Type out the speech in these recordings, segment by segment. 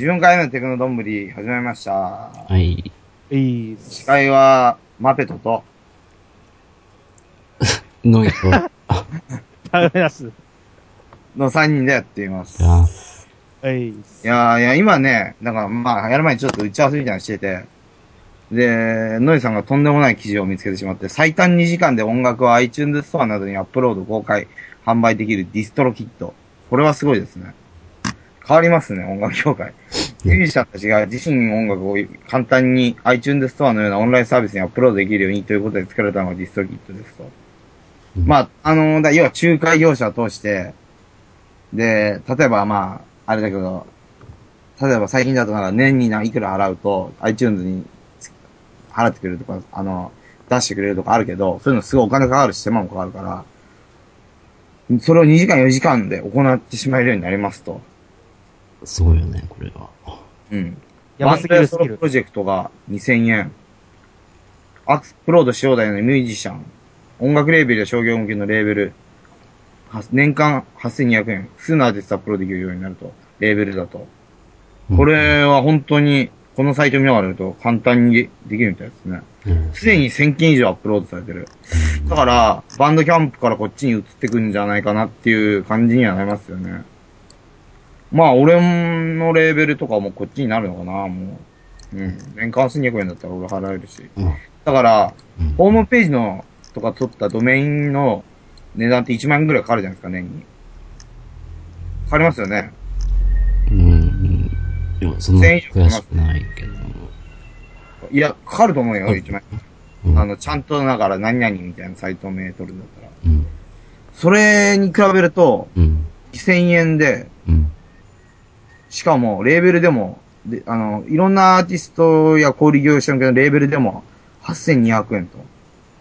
14回目のテクノどんぶり始めました。はい。いいっ司す。会は、マペトと、ノイと、食べます。の3人でやっています。はいっす。やーいや、今ね、だからまあ、やる前にちょっと打ち合わせみたいなのしてて、で、ノイさんがとんでもない記事を見つけてしまって、最短2時間で音楽を iTunes ストアなどにアップロード公開、販売できるディストロキット。これはすごいですね。変わりますね、音楽業界。ミュージシャンたちが自身の音楽を簡単に iTunes ストアのようなオンラインサービスにアップロードできるようにということで作られたのがディストロキットですと。うんまあ、あのだ要は仲介業者を通して、で、例えばまあ、あれだけど、例えば最近だとなんか年に何いくら払うと iTunes に払ってくれるとか、あの、出してくれるとかあるけど、そういうのすごいお金かかるし手間もかかるから、それを2時間4時間で行ってしまえるようになりますと。すごいよね、これは。うん。やばすぎるスキルバンドやソロプ。ロジェクトが2000円。アップロードし放題のミュージシャン。音楽レーベルや商業向けのレーベル。は年間8200円。複数のアーティストアップロードできるようになると。レーベルだと。これは本当に、このサイト見ながらやると簡単にできるみたいですね。うん、すでに1000件以上アップロードされてる。だから、バンドキャンプからこっちに移ってくんじゃないかなっていう感じにはなりますよね。まあ、俺のレーベルとかもこっちになるのかな、もう。うん。年間1200円だったら俺払えるし。うんだから、うんホームページの、とか取ったドメインの値段って1万円ぐらいかかるじゃないですか、年に。かかりますよね。うん。いや、そんな1000以上悔しくないけど。いや、かかると思うよ、うん1万円。うん、あの、ちゃんとだから何々みたいなサイト名取るんだったら。うん。それに比べると、うん。2000円で、うん。しかも、レーベルでも、で、あの、いろんなアーティストや小売業者向けのレーベルでも、8200円と。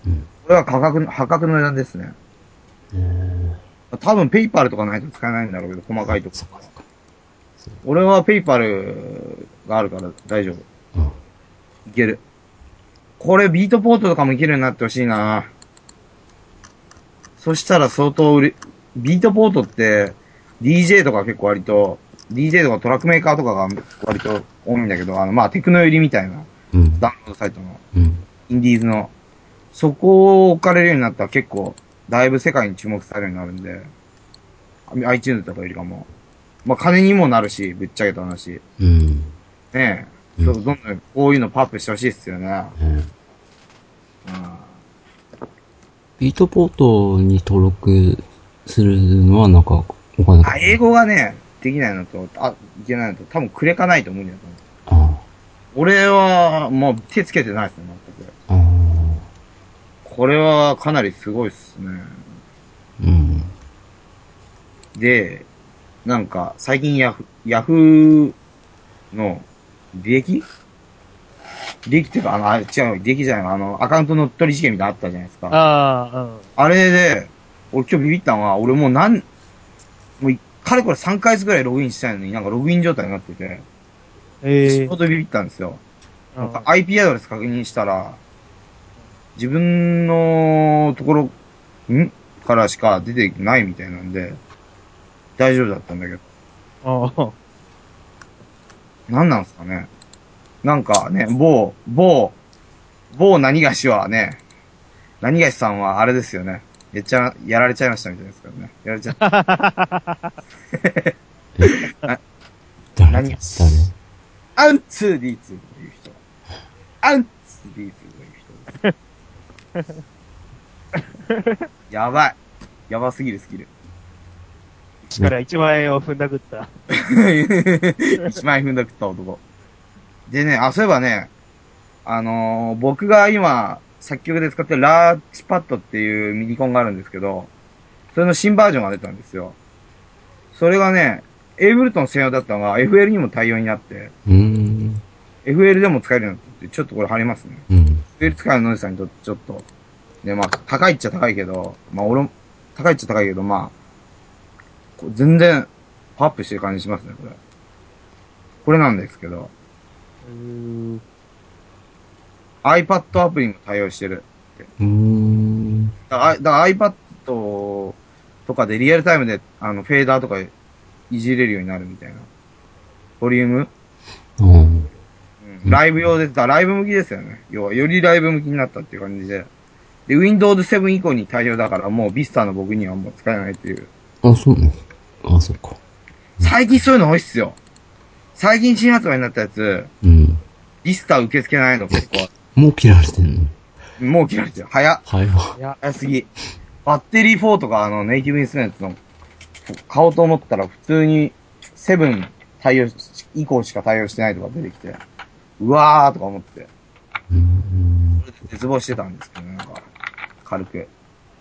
うん。これは価格の、破格の値段ですね。えー、多分、ペイパルとかないと使えないんだろうけど、細かいとこそっかそっか。俺はペイパルがあるから大丈夫。うん。いける。これ、ビートポートとかもいけるようになってほしいなそしたら相当売れ、ビートポートって、DJ とか結構割と、DJ とかトラックメーカーとかが割と多いんだけど、あの、まあ、テクノ寄りみたいな、うん。ダウンロードサイトの、うん。インディーズの、そこを置かれるようになったら結構、だいぶ世界に注目されるようになるんで、iTunes とかよりかも、まあ、金にもなるし、ぶっちゃけた話。うん。ねえ。うんそう、どんどんこういうのパップしてほしいっすよね。えーうん。ビートポートに登録するのはなんか、お金かあ、英語がね、できないのと、あ、いけないのと、多分クレかないと無理だと思う。あ俺は、もう手つけてないっすね、全く。あ。あこれはかなりすごいっすね。あ。うん。で、なんか、最近ヤフ、ヤフーの、履歴履歴っていうか、あの、あ違う、履歴じゃないあの、アカウント乗っ取り事件みたいなのあったじゃないですか。ああ、うん。あれで、俺今日ビビったのは、俺もうなん、もうい、かれこれ3ヶ月ぐらいログインしたいのになんかログイン状態になってて、ええちょうどビビったんですよ。ー。なんか IP アドレス確認したら、自分のところ、ん？からしか出てないみたいなんで、大丈夫だったんだけど。ああ。何なんすかね。なんかね、某、某、某何がしはね、何がしさんはあれですよね。やっちゃ、やられちゃいましたみたいですからね。やられちゃった。誰何？誰？アンツー D2 という人。アンツー D2 という人です。やばい。やばすぎるスキル。から1万円を踏んだくった。一万円踏んだくった男。でね、あ、そういえばね、あのー僕が今、作曲で使ってるラーチパッドっていうミニコンがあるんですけど、それの新バージョンが出たんですよ。それがね、エイブルトン専用だったのが FL にも対応になって、うーん。FL でも使えるようになってて、ちょっとこれ貼りますね。うん。FL 使うノイズさんにとってちょっと、ね、まあ、高いっちゃ高いけど、まあ、俺も、高いっちゃ高いけど、まあ、全然、パワーアップしてる感じしますね、これ。これなんですけど、うーん。iPad アプリも対応してる。うーん。だからだから iPad とかでリアルタイムで、あの、フェーダーとかいじれるようになるみたいな。ボリューム、うん。うんライブ用で、だライブ向きですよね。要は、よりライブ向きになったっていう感じで。で、Windows 7以降に対応だから、もう Vista の僕にはもう使えないっていう。あ、そうなのあ、そっか。最近そういうの多いっすよ。最近新発売になったやつ、うん。Vista 受け付けないの結構。もう切られてんの？もう切られてる。早っ。早いわ。いや、早すぎ。バッテリー4とかあのネイティブインストメントの買おうと思ったら普通に7対応し、以降しか対応してないとか出てきて、うわーとか思って、うん。それで絶望してたんですけどね、なんか、軽く。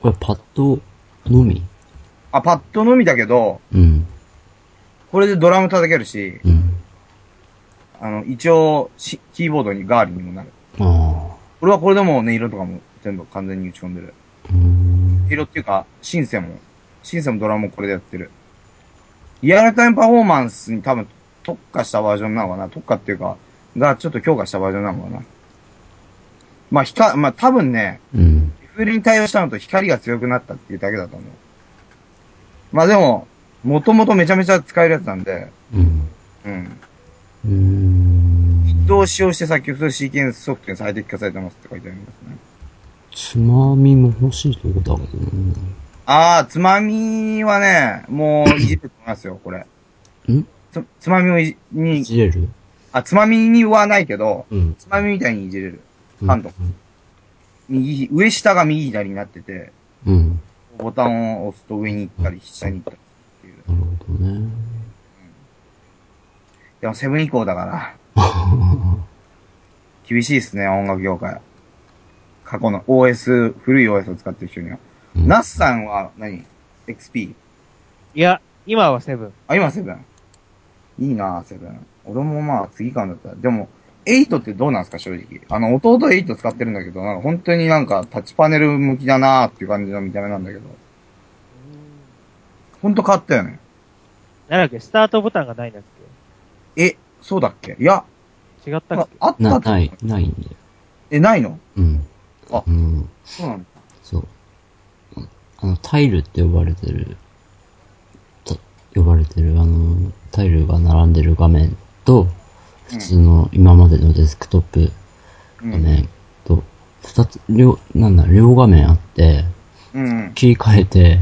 これパッドのみ？あ、パッドのみだけど、うん。これでドラム叩けるし、うん。あの、一応し、キーボードにガーリにもなる。ああ。これはこれでも音色とかも全部完全に打ち込んでる。うん。色っていうか、シンセも、シンセもドラムもこれでやってる。リアルタイムパフォーマンスに多分特化したバージョンなのかな？特化っていうか、がちょっと強化したバージョンなのかな？まあ、光、まあ多分ね、うん。リフレに対応したのと光が強くなったっていうだけだと思う。まあでも、もともとめちゃめちゃ使えるやつなんで、うん。うん。うーん。人を使用して作曲するシーケンスソフトに最適化されてますって書いてありますね。つまみも欲しいとこだけどね。あー、つまみはね、もういじると思いますよ、これ。ん？つ、つまみをいじ、にい、じれる？あ、つまみにはないけど、うん。つまみみたいにいじれる。うんハンド右、上下が右左になってて、うん。ボタンを押すと上に行ったり、下に行ったりっていう。なるほどね。でもセブン以降だから、厳しいですね、音楽業界。過去の OS、古い OS を使ってる人には。うんナスさんは何 ?XP? いや、今はセブン。あ、今セブン。いいなセブン。俺もまあ次からだったら。でも、8ってどうなんですか正直。あの、弟8使ってるんだけど、なんか本当になんかタッチパネル向きだなーっていう感じの見た目なんだけど。ほんと変わったよね。なんだっけ、スタートボタンがないんだっえ、そうだっけ？いや、け違ったまっけ？な、あったってない、ないんだよ。え、ないの？うん。あうん。そうなんだ。そう。あの、タイルって呼ばれてる、と呼ばれてる、あの、タイルが並んでる画面と、普通の今までのデスクトップうん。画面と、二つ、両、なんだ、両画面あって、うんうん。切り替えて、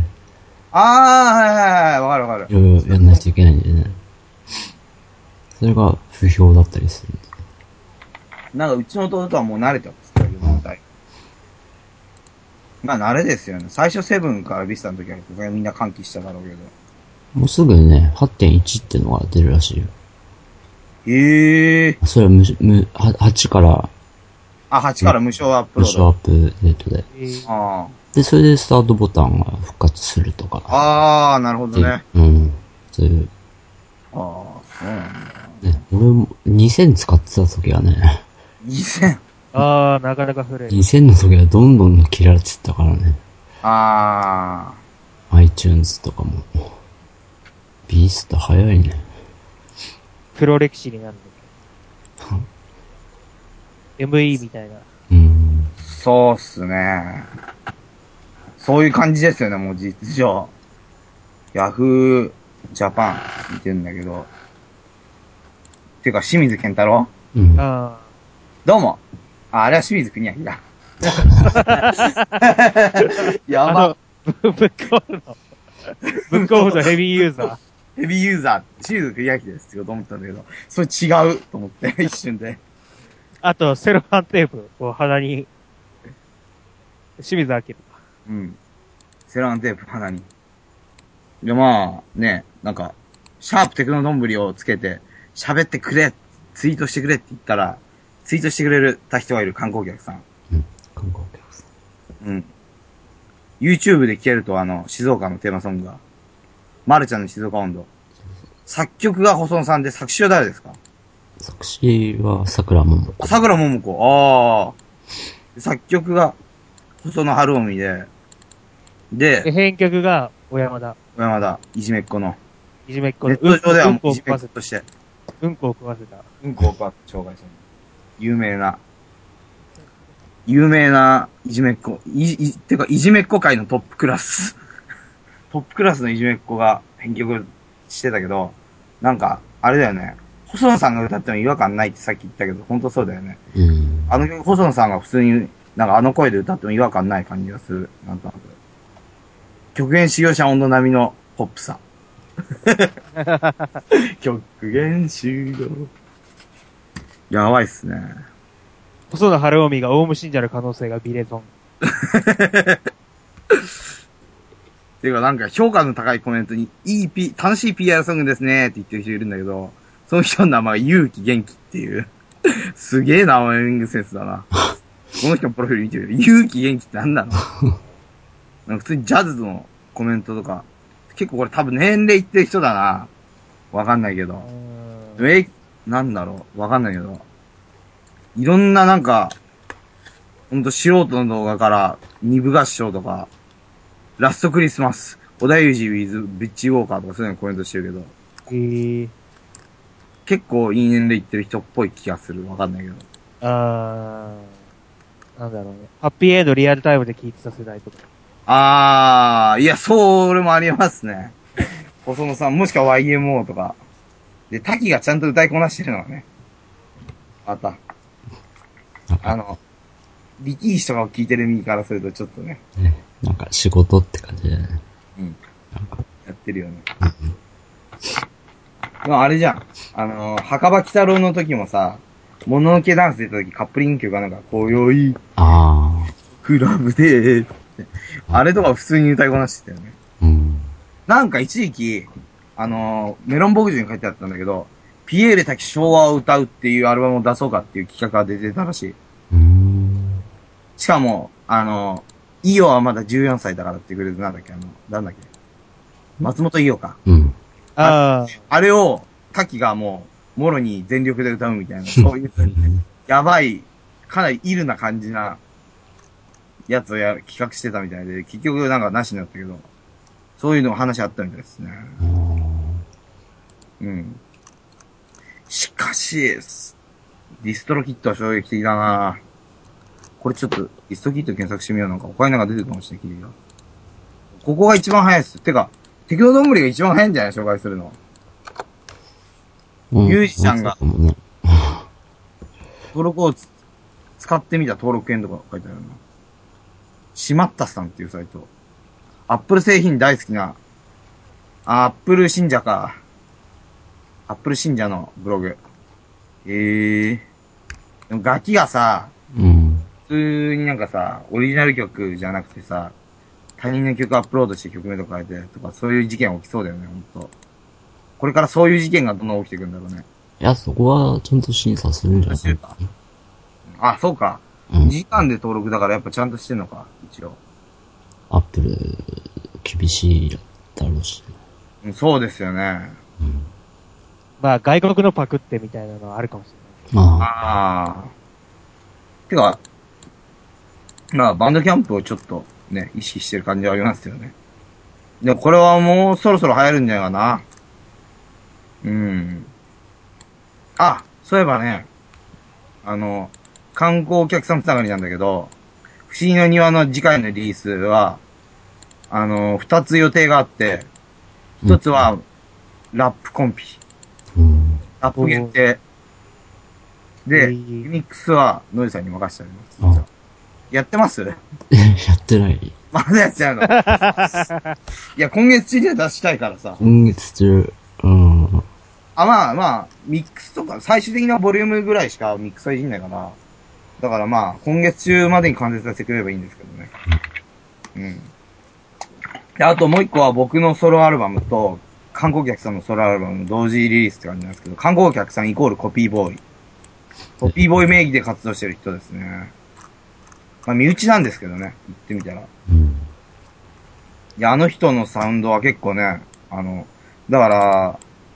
あー、はいはいはい、わかるわかる。いろいろやんないといけないんだよね。それが不評だったりする。なんかうちの弟はもう慣れてます。まあ慣れですよね。最初セブンからビスタの時はみんな歓喜しただろうけど。もうすぐね、8.1ってのが出るらしいよ。ええー。それは無、無、は8からあ、8から無償アップロード。無償アップデートで。えーあで、それでスタートボタンが復活するとか。あ。あー、なるほどね。うん。そういう。ああ、そうなんだ。ね、俺も2000使ってた時はね、2000。あー、なかなか古い。2000の時はどんどん切られてったからね。あ iTunes とかも。ビースト早いね。黒歴史になるんだけど。ME みたいな。うん。あ、そうっすね。そういう感じですよね、もう実情。ヤフージャパン見てんだけど。てか、清水健太郎？うん。あどうも。あ、あれは清水国明だ。ー。やば。あの、ブブックオフの、ブックオフのヘビーユーザー。ヘビーユーザー、清水国明ですって言おうと思ったんだけど、それ違うと思って、一瞬で。あと、セロハンテープを鼻に、清水明。うん。セランテープ鼻に。で、まあ、ね、なんか、シャープテクノどんぶりをつけて、喋ってくれツイートしてくれって言ったら、ツイートしてくれるた人がいる観光客さん。うん。観光客さん。うん。YouTube で聴けると、あの、静岡のテーマソングが、まるちゃんの静岡温度。作曲が細野さんで、作詞は誰ですか？作詞は桜桃子。あ、桜桃子。ああ。作曲が、細野晴臣で、で、で、編曲が、小山田。小山田、いじめっ子の。いじめっ子ネのット上ではもういじめ。っ子として、うんこを食わせた。うんこを食わせ障害者に。有名な、有名ないじめっ子、い、い、てか、いじめっ子界のトップクラス。トップクラスのいじめっ子が編曲してたけど、なんか、あれだよね。細野さんが歌っても違和感ないってさっき言ったけど、本当そうだよね。うん。あの曲、細野さんが普通に、なんかあの声で歌っても違和感ない感じがする。なんとなく。極限使用者温度並みのポップさ。極限使用。やばいっすね。細田晴臣がオウム信者の可能性がビレゾン。ていうかなんか評価の高いコメントに、いい P、楽しい PR ソングですねって言ってる人いるんだけど、その人の名前が勇気元気っていう。すげえな、ワーミングセンスだな。この人のプロフィール見てる。勇気元気ってなんなの？なんか普通にジャズのコメントとか、結構これ多分年齢いってる人だな。わかんないけど。え、なんだろうわかんないけど。いろんななんか、ほんと素人の動画から、二部合唱とか、ラストクリスマス、小田裕二 with ビッチウォーカーとかそういうのコメントしてるけど、えー、結構いい年齢いってる人っぽい気がする。わかんないけど。あー、なんだろうね。ハッピーエイドリアルタイムで聞いてた世代とか。あー、いや、それもありますね。細野さん、もしくは YMO とか。で、滝がちゃんと歌いこなしてるのはね。また。あの、力士とかを聞いてる身からするとちょっとね、ね、なんか仕事って感じだよね。うん、やってるよね。まあ、あれじゃん。あの、墓場鬼太郎の時もさ、もののけダンス出た時カップリング曲がなんか、今宵、あクラブで、っ てあれとか普通に歌いこなしてたよね。ー、うん。なんか一時期、あのーメロン牧場に書いてあったんだけど、ピエール滝昭和を歌うっていうアルバムを出そうかっていう企画が出てたらしい。うーん。しかも、あのー、イオはまだ14歳だからってくれてなんだっけあの、なんだっけ松本伊代か。うん。あー、あれを、滝がもう、もろに全力で歌うみたいな、そういう、やばい、かなりイルな感じな、やつをや、企画してたみたいで、結局なんかなしになったけど、そういうの話あったみたいですね。うん。しかし、ディストロキットは衝撃的だなこれちょっと、ディストロキット検索してみようなんか他になんか出てるかもしれない、が。ここが一番早いです。てか、敵のどんぐりが一番早いんじゃない紹介するの？うんミュージシャンが。登録をつ使ってみた登録券とか書いてあるな。しまったさんっていうサイト。アップル製品大好きな、アップル信者か。アップル信者のブログ。ええー。でも楽器がさ、うん。普通になんかさ、オリジナル曲じゃなくてさ、他人の曲アップロードして曲名とか変えてとか、そういう事件起きそうだよね、ほんと。これからそういう事件がどんどん起きていくんだろうね。いや、そこはちゃんと審査するんじゃないかあ、そうか。うん2時間で登録だからやっぱちゃんとしてんのか、一応。アップル、厳しいだろうし。うんそうですよね。うん。まあ外国のパクってみたいなのはあるかもしれまあ、ああ。てか、まあ、バンドキャンプをちょっとね、意識してる感じはありますよね。でもこれはもうそろそろ流行るんじゃないかな。うん。あ、そういえばね、あの、観光お客さんつながりなんだけど、不思議の庭の次回のリリースは、あの、二つ予定があって、一つは、ラップコンピ。うん。ラップ限定。で、へーユニックスはノイさんに任せてあります。あやってます？やってない。まだやっちゃうの？いや、今月中には出したいからさ。今月中、うん。あ、まあまあ、ミックスとか、最終的なボリュームぐらいしかミックスはいじんないから。だからまあ、今月中までに完成させてくれればいいんですけどね。うん。で、あともう一個は僕のソロアルバムと、観光客さんのソロアルバムの同時リリースって感じなんですけど、観光客さんイコールコピーボーイ。コピーボーイ名義で活動してる人ですね。まあ、身内なんですけどね、言ってみたら。いや、あの人のサウンドは結構ね、あの、だか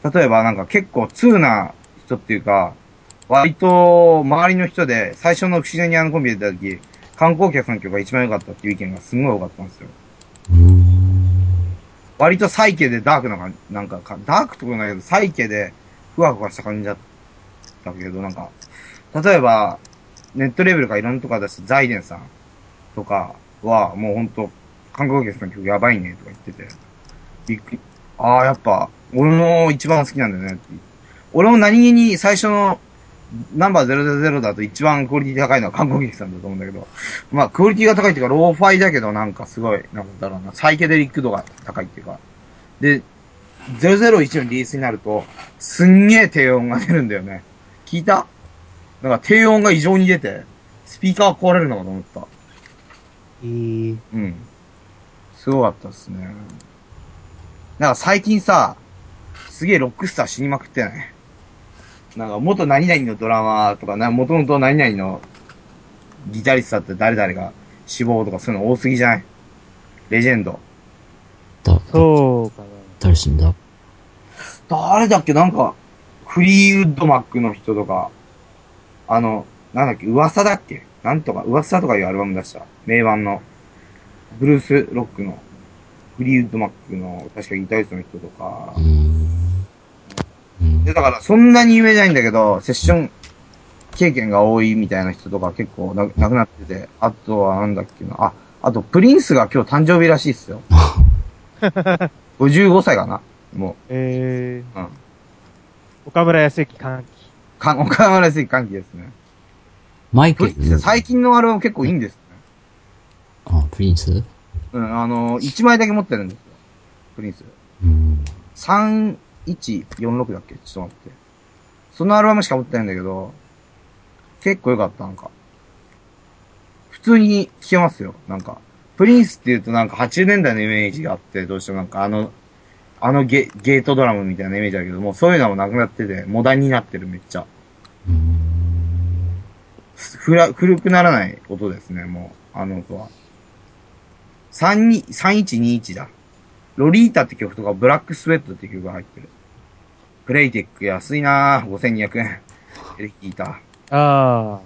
ら、例えばなんか結構通な人っていうか、割と周りの人で最初の不自然にあのコンビで出た時、観光客の曲が一番良かったっていう意見がすごい多かったんですよ。割とサイケでダークな感じ、なんかか、ダークとかないけど、サイケでふわふわした感じだったけど、なんか、例えば、ネットレベルかいろんなとこ出したザイデンさんとかは、もうほんと、観光客の曲やばいねとか言ってて、びっくり。ああ、やっぱ、俺の一番好きなんだよねって。俺も何気に最初のナンバー000だと一番クオリティ高いのは韓国劇さんだと思うんだけど、まあクオリティが高いっていうか、ローファイだけどなんかすごい、なんだろうな、サイケデリック度が高いっていうか。で、001のリリースになると、すんげえ低音が出るんだよね。聞いた？なんか低音が異常に出て、スピーカー壊れるのかと思った。えー、うん。すごかったっすね。なんか最近さ、すげえロックスター死にまくってない？なんか元何々のドラマーとか、な、元々何々のギタリストだって誰々が死亡とかそういうの多すぎじゃない？レジェンド。だ、そうかな。誰死んだ？誰だっけ？なんか、フリーウッドマックの人とか、あの、なんだっけ？噂だっけ？なんとか、噂とかいうアルバム出した。名盤の、ブルースロックの、フリーウッドマックの、確かギタリストの人とか。うー、ん。うんで、だからそんなに有名じゃないんだけど、セッション経験が多いみたいな人とか結構な亡くなってて、あとはなんだっけな、あ、あとプリンスが今日誕生日らしいっすよ。55歳かなもえー、う。うん。岡村康之歓喜。か、岡山らしい歓喜ですね。マイケル最近のアルバム結構いいんですね。あ、プリンス？うん、あの、1枚だけ持ってるんですよ。プリンス。うん。146だっけ？ちょっと待って。そのアルバムしか持ってないんだけど、結構良かった、なんか。普通に聴けますよ、なんか。プリンスって言うとなんか80年代のイメージがあって、どうしてもなんかあの、あのゲゲートドラムみたいなイメージだけど、もうそういうのもなくなってて、モダンになってるめっちゃ。ふら、古くならない音ですね、もう、あの音は。32 3121だ。ロリータって曲とか、ブラックスウェットって曲が入ってる。プレイテック安いなぁ、5200円。エレキギタあ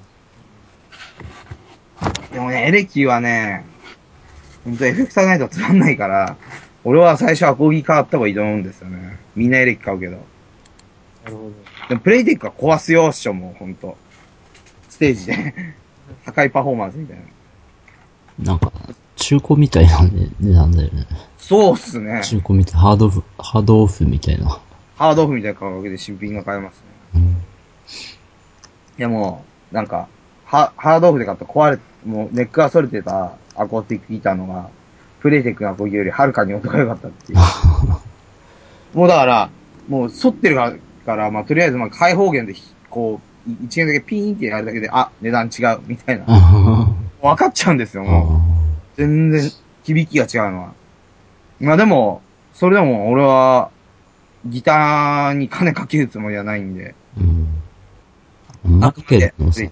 ー。でもね、エレキはね、ほんとエフェクターないとつまんないから、俺は最初アコギ買った方がいいと思うんですよね。みんなエレキ買うけど。あ、なるほど。でもプレイテックは壊すよ、師匠も、ほんと。ステージで。高いパフォーマンスみたいな。なんか、中古みたいなね値段だよね。そうっすね。中古みたい、ハードオフ、ハードオフみたいな。ハードオフみたいな価格で新品が買えますね。うん。いやもう、なんか、ハハードオフで買った壊れ、もうネックが反れてたアコースティックギターのが、プレイテックのアコギよりはるかに音が良かったっていう。もうだから、もう反ってるから、まあとりあえずまあ開放弦でひ、こう、い一弦だけピーンってやるだけで、あ、値段違う、みたいな。分かっちゃうんですよ、もう。全然、響きが違うのは。まあでも、それでも俺は、ギターに金かけるつもりはないんで。うん。マイケルのさ、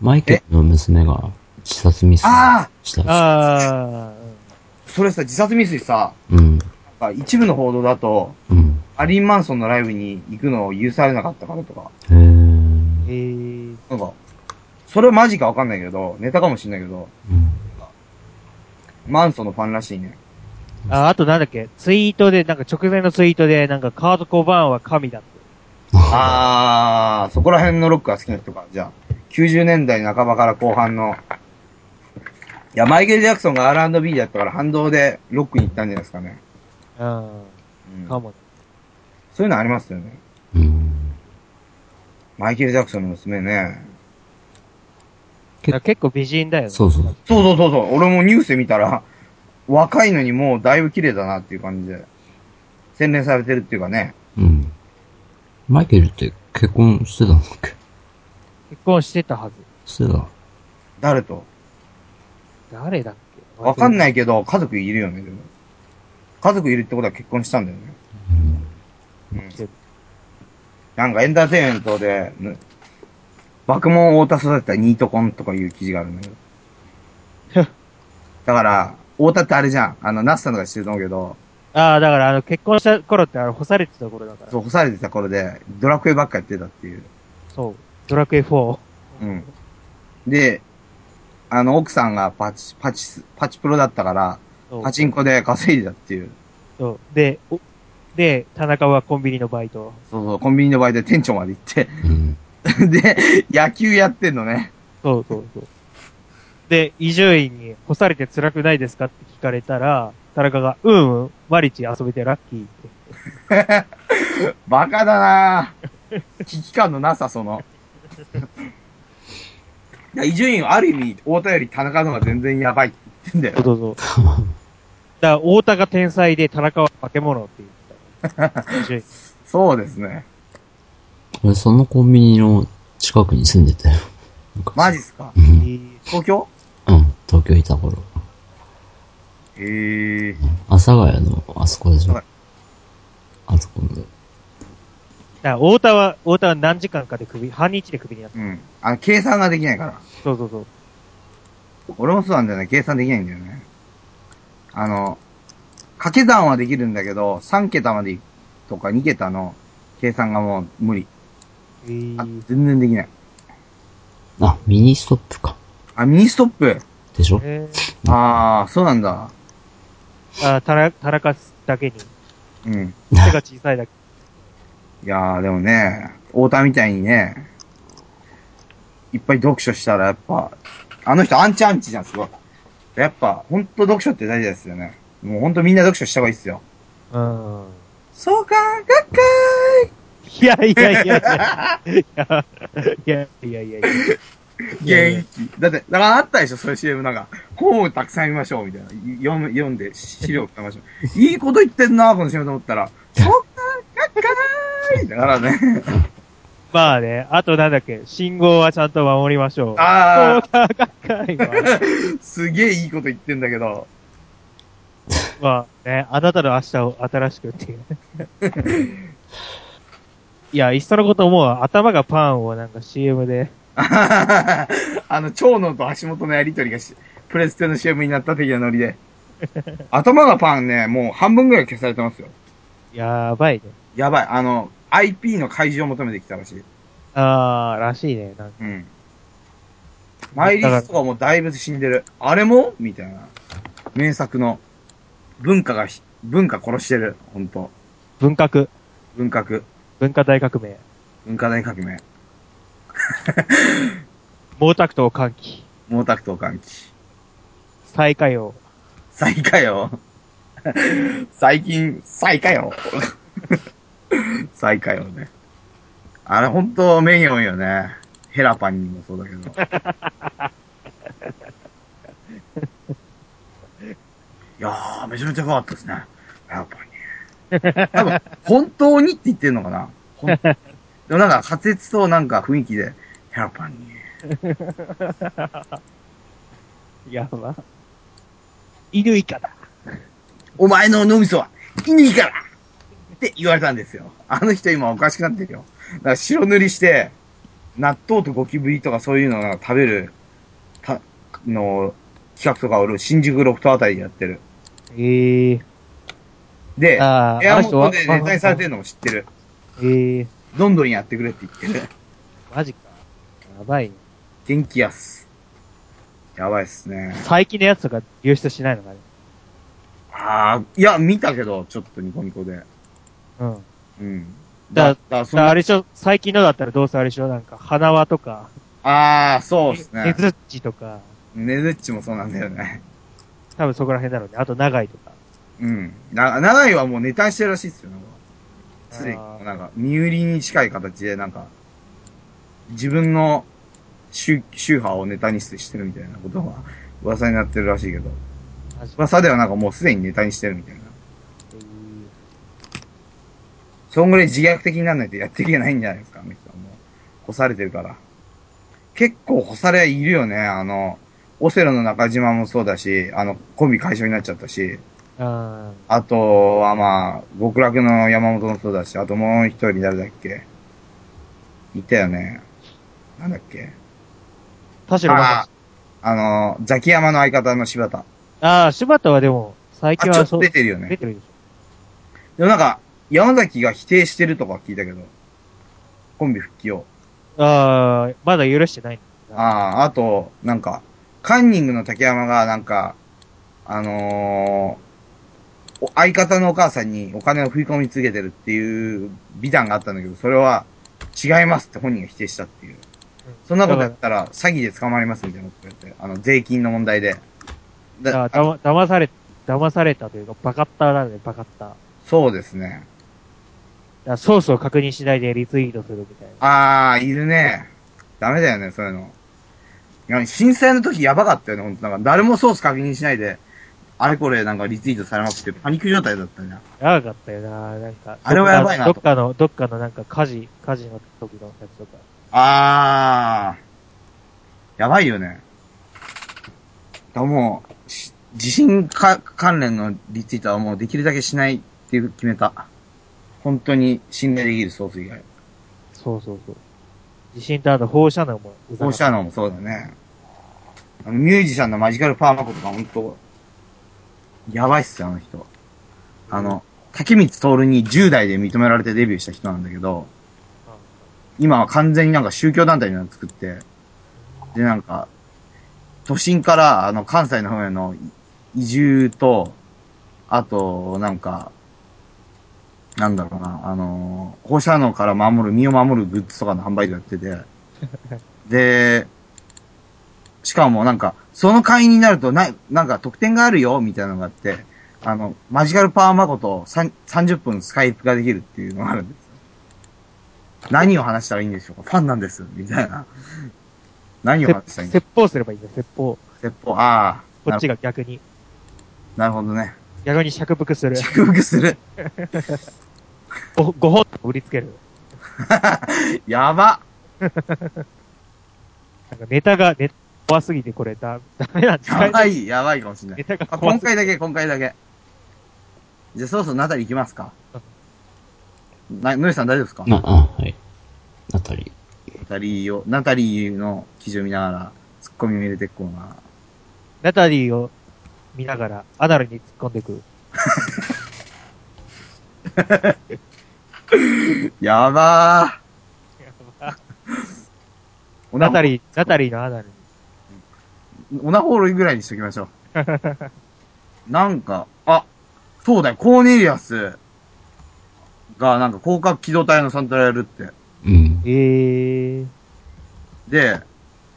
マイケルの娘が自殺未遂ああしたああ、それさ、自殺未遂さ、い。うん。なんか一部の報道だと、うん。アリン・マンソンのライブに行くのを許されなかったからとか、へー。えー、なんか、それはマジかわかんないけど、ネタかもしんないけど、うん。マンソンのファンらしいね。あ、あとなんだっけ、ツイートで、なんか直前のツイートで、なんかカード・コバーンは神だって。あー、そこら辺のロックが好きな人か。じゃあ、90年代半ばから後半の、いや、マイケル・ジャクソンが R&B だったから反動でロックに行ったんじゃないですかね。うん、うん、かもね。そういうのありますよね。うん。マイケル・ジャクソンの娘ね。結結構美人だよね。そうそう。そうそうそうそう。俺もニュースで見たら、若いのにもうだいぶ綺麗だなっていう感じで、洗練されてるっていうかね。うん。マイケルって結婚してたんだっけ？結婚してたはず。してた。誰と？誰だっけ？わかんい。ないけど、家族いるよね、でも。家族いるってことは結婚したんだよね。うん。うん。なんかエンターテインメントで、ね、爆問太田育てたニートコンとかいう記事があるんだけど。だから、太田ってあれじゃん。あの、ナスさんとか知ってると思うけど、ああ、だからあの、結婚した頃ってあれ干されてた頃だから。そう、干されてた頃で、ドラクエばっかやってたっていう。そう。ドラクエ4。うん。で、あの、奥さんがパチ、パチス、パチプロだったから、パチンコで稼いでたっていう。そう。で、おで、田中はコンビニのバイト。そうそう、コンビニの場合で店長まで行って、うん。で、野球やってんのね。そうそうそう。で、伊集院に干されて辛くないですかって聞かれたら、田中が、うんうん、マリチ遊べてラッキーって。バカだなぁ危機感のなさ、その。いや、伊集院はある意味、太田より田中の方が全然やばいって言ってんだよ。そうそうそう。だから、太田が天才で田中は化け物って言った。伊集院そうですね。俺、そのコンビニの近くに住んでたよ。マジっすか？東京？うん、東京いた頃。へえ。阿佐ヶ谷のあそこでしょはい。あそこの。だから太田は、太田は何時間かで首、半日で首になった。うん。あの、計算ができないから。そうそうそう。俺もそうなんだよね。計算できないんだよね。あの、掛け算はできるんだけど、3桁までとか2桁の計算がもう無理。えーあ全然できない。あ、ミニストップか。あ、ミニストップ？でしょ？えーあー、そうなんだ。あ、田中、田中だけに、うん。手が小さいだけ。いやー、でもね、太田みたいにね、いっぱい読書したらやっぱ、あの人アンチアンチじゃん、すごい。やっぱ、ほんと読書って大事ですよね。もうほんとみんな読書した方がいいっすよ。うん。そうか、がっかいやいやいやいや。いや、いやいやいや。元気。だって、だからあったでしょ、そういう CM なんか、本をたくさん読みましょう、みたいな。読む、読んで資料を読みましょう。いいこと言ってんな、この CM と思ったら、そうか、っかーいだからね。まあね、あとなんだっけ、信号はちゃんと守りましょう。ああそうか、っかりは。ー、すげえいいこと言ってんだけど、まあね、あなたの明日を新しくっていう。いや、いっそのこと思うわ頭がパンをなんか CM で。あの、長野と橋本のやりとりがしプレステの CM になった的なノリで。頭がパンね、もう半分ぐらい消されてますよ。やばいね。やばい。あの、IP の開示を求めてきたらしい。あー、らしいね。なんかうん。マイリスとかもだいぶ死んでる。あれも？みたいな。名作の文化がひ、文化殺してる。ほんと。文革、文革。文化大革命、文化大革命。毛沢東歓喜、毛沢東歓喜。再火曜。最下よ。最近、最下よ。最下よね。あれ本当メニョンよね。ヘラパンにもそうだけど。いやー、めちゃめちゃ変わったですね。ヘラパンに。多分、本当にって言ってんのかな？ほんでもなんか、滑舌となんか雰囲気で、ヘラパンに。やば。犬以下だ。お前の脳みそは、犬いいからって言われたんですよ。あの人今おかしくなってるよ。だから白塗りして、納豆とゴキブリとかそういうのを食べる、た、の、企画とか俺、新宿ロフトあたりでやってる。ええで、エアモトであの人はネタにされてるのも知ってる。ええどんどんやってくれって言ってる。マジか。やばいね。元気やす。やばいっすね。最近のやつとか流出しないのかね。あー、いや、見たけど、ちょっとニコニコで。うん。うん。だだ、そだあれでしょ、最近のだったらどうせあれでしょ、なんか、花輪とか、あー、そうっすね。ねずっちとか、ねずっちもそうなんだよね。多分そこら辺だろうね。あと、長井とか。うん。な、長井はもうネタにしてるらしいっすよ、なんか。すでになんか、身売りに近い形で、なんか、自分の宗宗派をネタにしてるみたいなことが噂になってるらしいけど、噂ではなんかもうすでにネタにしてるみたいな。えーそんぐらい自虐的にならないとやっていけないんじゃないですか、あの人はもう。干されてるから。結構干されいるよね、あの、オセロの中島もそうだし、あの、コンビ解消になっちゃったし、ああとはまあ、極楽の山本もそうだし、あともう一人誰だっけ？いたよね。なんだっけ？ー田代あ正あの、ザキヤマの相方の柴田。史。ああ、柴田はでも、最近はそう、出てるよね。出てるでしでもなんか、山崎が否定してるとか聞いたけど、コンビ復帰を。ょ。ああ、まだ許してないんだ。ああ、あと、なんか、カンニングの竹山がなんか、あのーお相方のお母さんにお金を振り込み続けてるっていう美談があったんだけど、それは違いますって本人が否定したっていう。そんなことやったら詐欺で捕まりますみたいなこと言って、あの、税金の問題で。だから、だだま、騙され騙されたというか、バカッターなので、バカッター。そうですね。らソースを確認しないでリツイートするみたいな。あー、いるね。ダメだよね、そういうの。いや震災の時やばかったよね、ほんと。なんか誰もソース確認しないで、あれこれなんかリツイートされまくってパニック状態だったじゃん。やばかったよななんか。あれはやばいなとどっかの、どっかのなんか火事、火事の時のやつとか。あー。やばいよね。だもう、し地震か関連のリツイートはもうできるだけしないっていう決めた。本当に信頼できるソース以外。そうそうそう。地震とあと放射能もうざかった。こうしたのもそうだね。ミュージシャンのマジカルパーマコとか本当やばいっすよ、あの人。あの、竹光徹に10代で認められてデビューした人なんだけど、今は完全になんか宗教団体みたいなの作って、でなんか、都心からあの関西の方への移住と、あと、なんか、なんだろうな、あの、放射能から守る、身を守るグッズとかの販売とかやってて、で、しかもなんか、その会員になるとな、なんか特典があるよ、みたいなのがあって、あの、マジカルパワーマコとさん30分スカイプができるっていうのがあるんですよ。何を話したらいいんでしょうか？ファンなんです、みたいな。何を話したらいいんでしょ説法すればいいんだよ、説法。う説法、ああ。こっちが。が逆に。なるほどね。逆に釈伏する。着服する？ご、ご本売りつける。やば。なんかネタが、ネタ怖すぎてこれだ、ダメなん。やばい、やばいかもしれない。あ今回だけ、今回だけ。じゃあそろそろナタリ行きますか。な、ノリさん大丈夫ですか？な、あ、はい。ナタリナタリーを、ナタリーの記事を見ながら、ツッコミを入れていこうな。ナタリーを見ながら、アナルに突っ込んでく。やばー。オナナタリー、ナタリーのアナルに。オナホールぐらいにしときましょう。なんか、あ、そうだよ、コーネリアスがなんか攻殻機動隊のサントラやるって。うん。えー。で、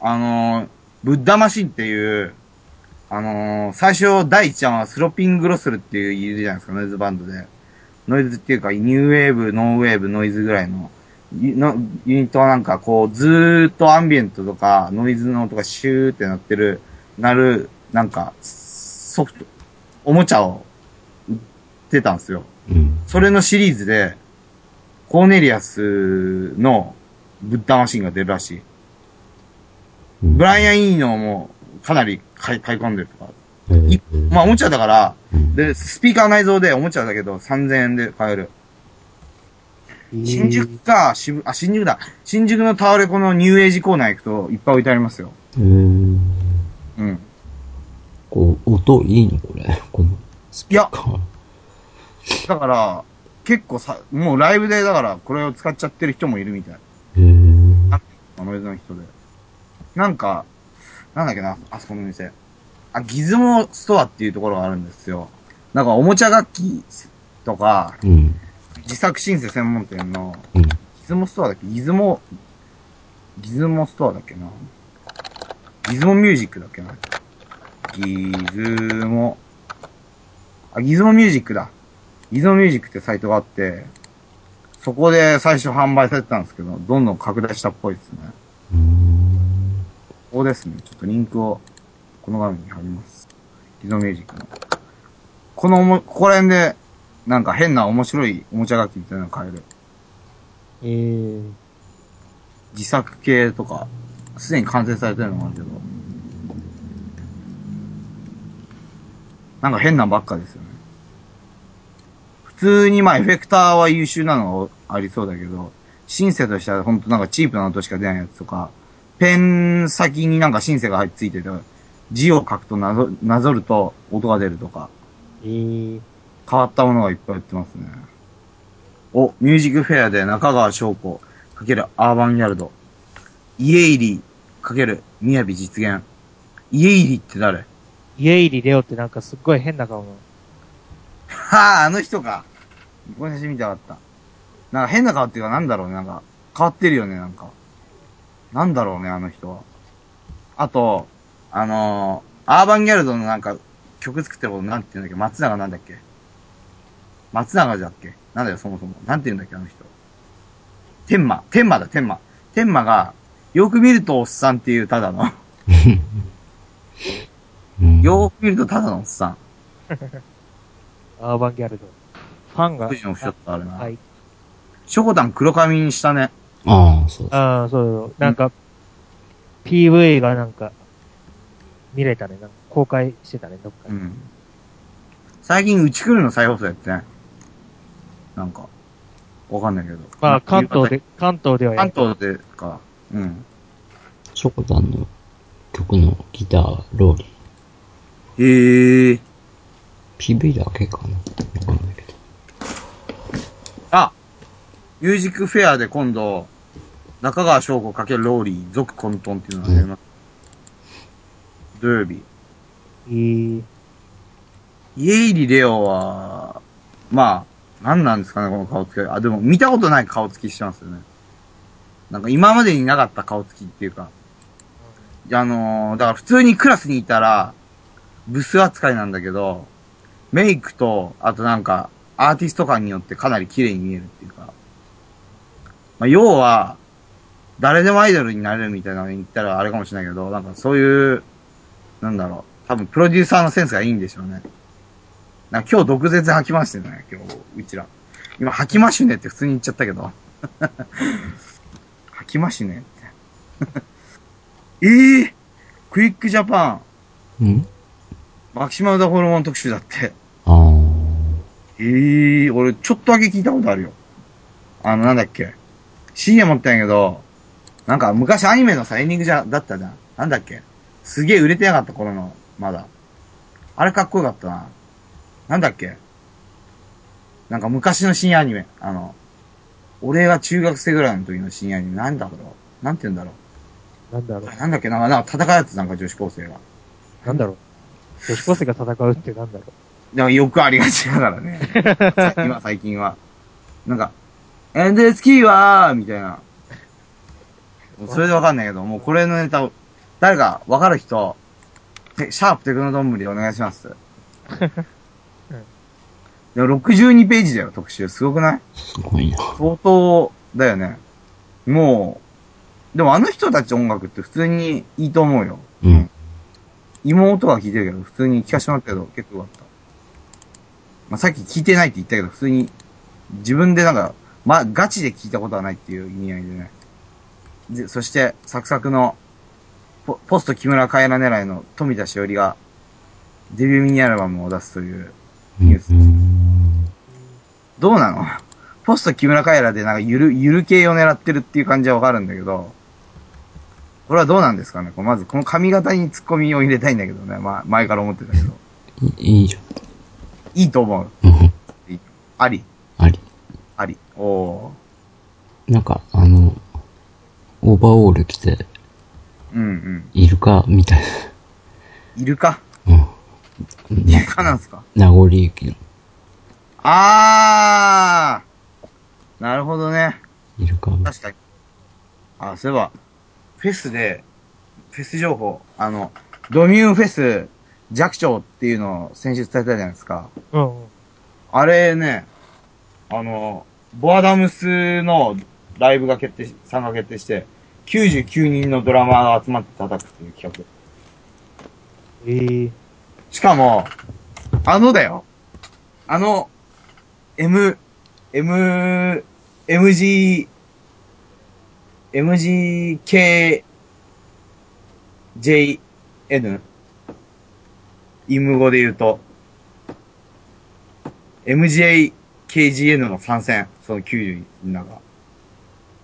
あのー Buddha Machine っていう、あのー最初第一話は Throbbing Gristle っていういるじゃないですか、ノイズバンドで。ノイズっていうか、ニューウェーブ、ノーウェーブ、ノイズぐらいの、のユニットはなんかこう、ずーっとアンビエントとか、ノイズの音がシューってなってる、なる、なんか、ソフト、おもちゃを売ってたんですよ。うん。それのシリーズで、コーネリアスのブッダマシンが出るらしい。ブライアン・イーノもかなり買い買い込んでるとか。いまあ、おもちゃだから、うんで、スピーカー内蔵でおもちゃだけど3000円で買える。新宿か、渋、あ、新宿だ。新宿のタワレコのニューエイジコーナー行くといっぱい置いてありますよ。えー、うん。こう、音いいのこれ。このスピーカー。だから、結構さ、もうライブで、だから、これを使っちゃってる人もいるみたい。えー、ノイズの人で。なんか、なんだっけな、あそこの店。あ、ギズモストアっていうところがあるんですよ。なんかおもちゃ楽器とか、うん。自作シンセ専門店の、うん。ギズモストアだっけ？ギズモ、ギズモストアだっけな？ギズモミュージックだっけな？ギズモ、あ、ギズモミュージックだ。ギズモミュージックってサイトがあって、そこで最初販売されてたんですけど、どんどん拡大したっぽいですね。ここですね。ちょっとリンクを、この画面に貼ります。ギズモミュージックの。このここら辺で、なんか変な面白いおもちゃ楽器みたいなの買える。えー。自作系とか、すでに完成されてるのもあるけど。なんか変なばっかですよね。普通にまあエフェクターは優秀なのがありそうだけど、シンセとしてはほんとなんかチープな音しか出ないやつとか、ペン先になんかシンセが入っついてて、字を書くとなぞなぞると音が出るとか、えー。変わったものがいっぱい売ってますね。お、ミュージックフェアで中川翔子かけるアーバンギャルド。家入りかける雅実現。家入りって誰？家入レオってなんかすっごい変な顔の。はあ、あの人か。この写真見たかった。なんか変な顔っていうかなんだろうね、なんか変わってるよね、なんか。なんだろうね、あの人は。あと、あのーアーバンギャルドのなんか、曲作ってることなんて言うんだっけ？松永なんだっけ？松永だっけ？なんだよ、そもそも。なんて言うんだっけ、あの人。天馬。天馬だ、天馬。天馬が、よく見るとおっさんっていうただの。うんよーく見るとただのおっさん。アーバンギャルド。ファンが。富士の人ってあるな。はい。ショコタン黒髪にしたね。ああ、そうだ。ああ、そうそう。なんか、PV がなんか、見れたね。なんか公開してたね、どっかに。うん。最近、うち来るの再放送やってね。なんか、わかんないけど。まあ、関東で、関東ではや関った。東でか。うん。ショコタンの曲のギター、ローリー。へえ。PV だけかなわかんないけど。あミュージックフェアで今度、中川翔子×ローリー、続混沌っていうのがやります。土曜日。えー、家入レオは、まあ、何なんですかね、この顔つき。あ、でも見たことない顔つきしてますよね。なんか今までになかった顔つきっていうか。あのー、だから普通にクラスにいたら、ブス扱いなんだけど、メイクと、あとなんか、アーティスト感によってかなり綺麗に見えるっていうか。まあ、要は、誰でもアイドルになれるみたいなの言ったらあれかもしれないけど、なんかそういう、なんだろう、多分プロデューサーのセンスがいいんでしょうね。な今日毒舌吐きましたよね、今日、うちら。今、吐きましゅねって普通に言っちゃったけど。吐きましゅねって。ええクイックジャパン、ん？マキシマムダホルモン特集だって。ああ。ええ俺ちょっとだけ聞いたことあるよ。あの、なんだっけ。CM 持ったんやけど、なんか昔アニメのさ、エンディングじゃ、だったじゃん。なんだっけ。すげえ売れてなかった頃の、まだ。あれかっこよかったな。なんだっけ？なんか昔の新アニメ。あの、俺が中学生ぐらいの時の新アニメ。なんだろう？なんて言うんだろなんだろうう。。なんだっけ、なんか、なんか戦うやつなんか女子高生が。なんだろう。女子高生が戦うってなんだろでもよくありがちだからね。今、最近は。なんか、エンデスキーはーみたいな。それでわかんないけど、もうこれのネタを、誰かわかる人、てシャープテクノドンブリお願いします。でも62ページだよ、特集。すごくない？すごいな。相当だよね。もう、でもあの人たち音楽って普通にいいと思うよ。うん。妹は聞いてるけど、普通に聞かせてもらったけど、結構よかった。まあ、さっき聞いてないって言ったけど、普通に、自分でなんか、まあ、ガチで聞いたことはないっていう意味合いでね。で、そして、サクサクの、ポポスト木村カエラ狙いの富田しおりが、デビューミニアルバムを出すという、ニュースうん。どうなの？ポスト木村カエラでなんかゆる、ゆる系を狙ってるっていう感じはわかるんだけど、これはどうなんですかね？こうまず、この髪型にツッコミを入れたいんだけどね。まあ、前から思ってたけど。いいいじいいと思う。ゃん。うん。あり？あり。あり。おー。なんか、あの、オーバーオール着て、うんうん。イルカみたいいるか？な。うん。いるかなんすか？名残雪のあーなるほどね。イルカ。確かに。あ、そういえば、フェスで、フェス情報、あの、ドミューンフェス弱聴っていうのを先週伝えたじゃないですか。う。うんうん。あれね、あの、ボアダムスのライブが決定し、参加決定して、99人のドラマーが集まって叩くっていう企画。えー、しかも、あのだよ。あの、M、M、MG、MGK、JN? イム語で言うと、MGA、KGN の参戦。その90人の中。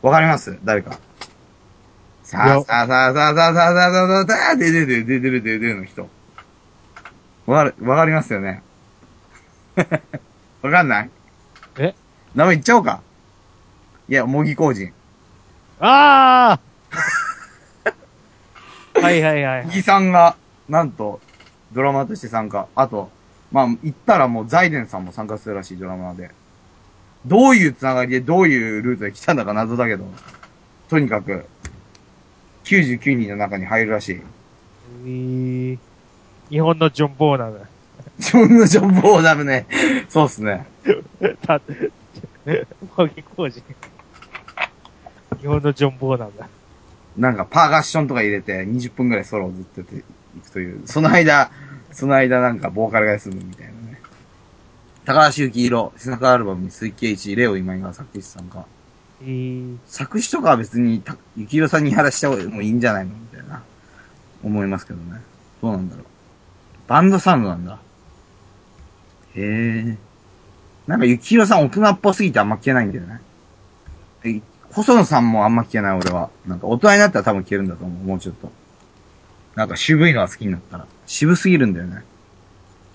わかります？誰か。さあさあさあさあさあさあさあさあさあさあででででででででの人。わかる、わかりますよね。わかんない？え？名前言っちゃおうか。いや、模擬工人。ああ はいはいはい模。擬さんが、なんと、ドラマーとして参加。あと、まあ、言ったらもうザイデンさんも参加するらしいドラマーで。どういうつながりでどういうルートで来たんだか謎だけど、とにかく、99人の中に入るらしい。えー、日本のジョン・ボーナーだ。日本のジョン・ボーダムね。そうっすね。た、マギ工事。日本のジョン・ボーなんだ。なんかパーガッションとか入れて20分くらいソロをずっとやっていくという。その間、その間なんかボーカルが休むみたいなね。高橋幸宏、背中アルバムに鈴木圭一、レオ今井が作詞さんか。えー、作詞とかは別にた、幸宏さんにやらした方がもういいんじゃないのみたいな。思いますけどね。どうなんだろう。バンドサウンドなんだ。へえ。なんか幸宏さん大人っぽすぎてあんま聞けないんだよね。え細野さんもあんま聞けない俺は。なんか大人になったら多分聞けるんだと思う。もうちょっと。なんか渋いのが好きになったら。渋すぎるんだよね。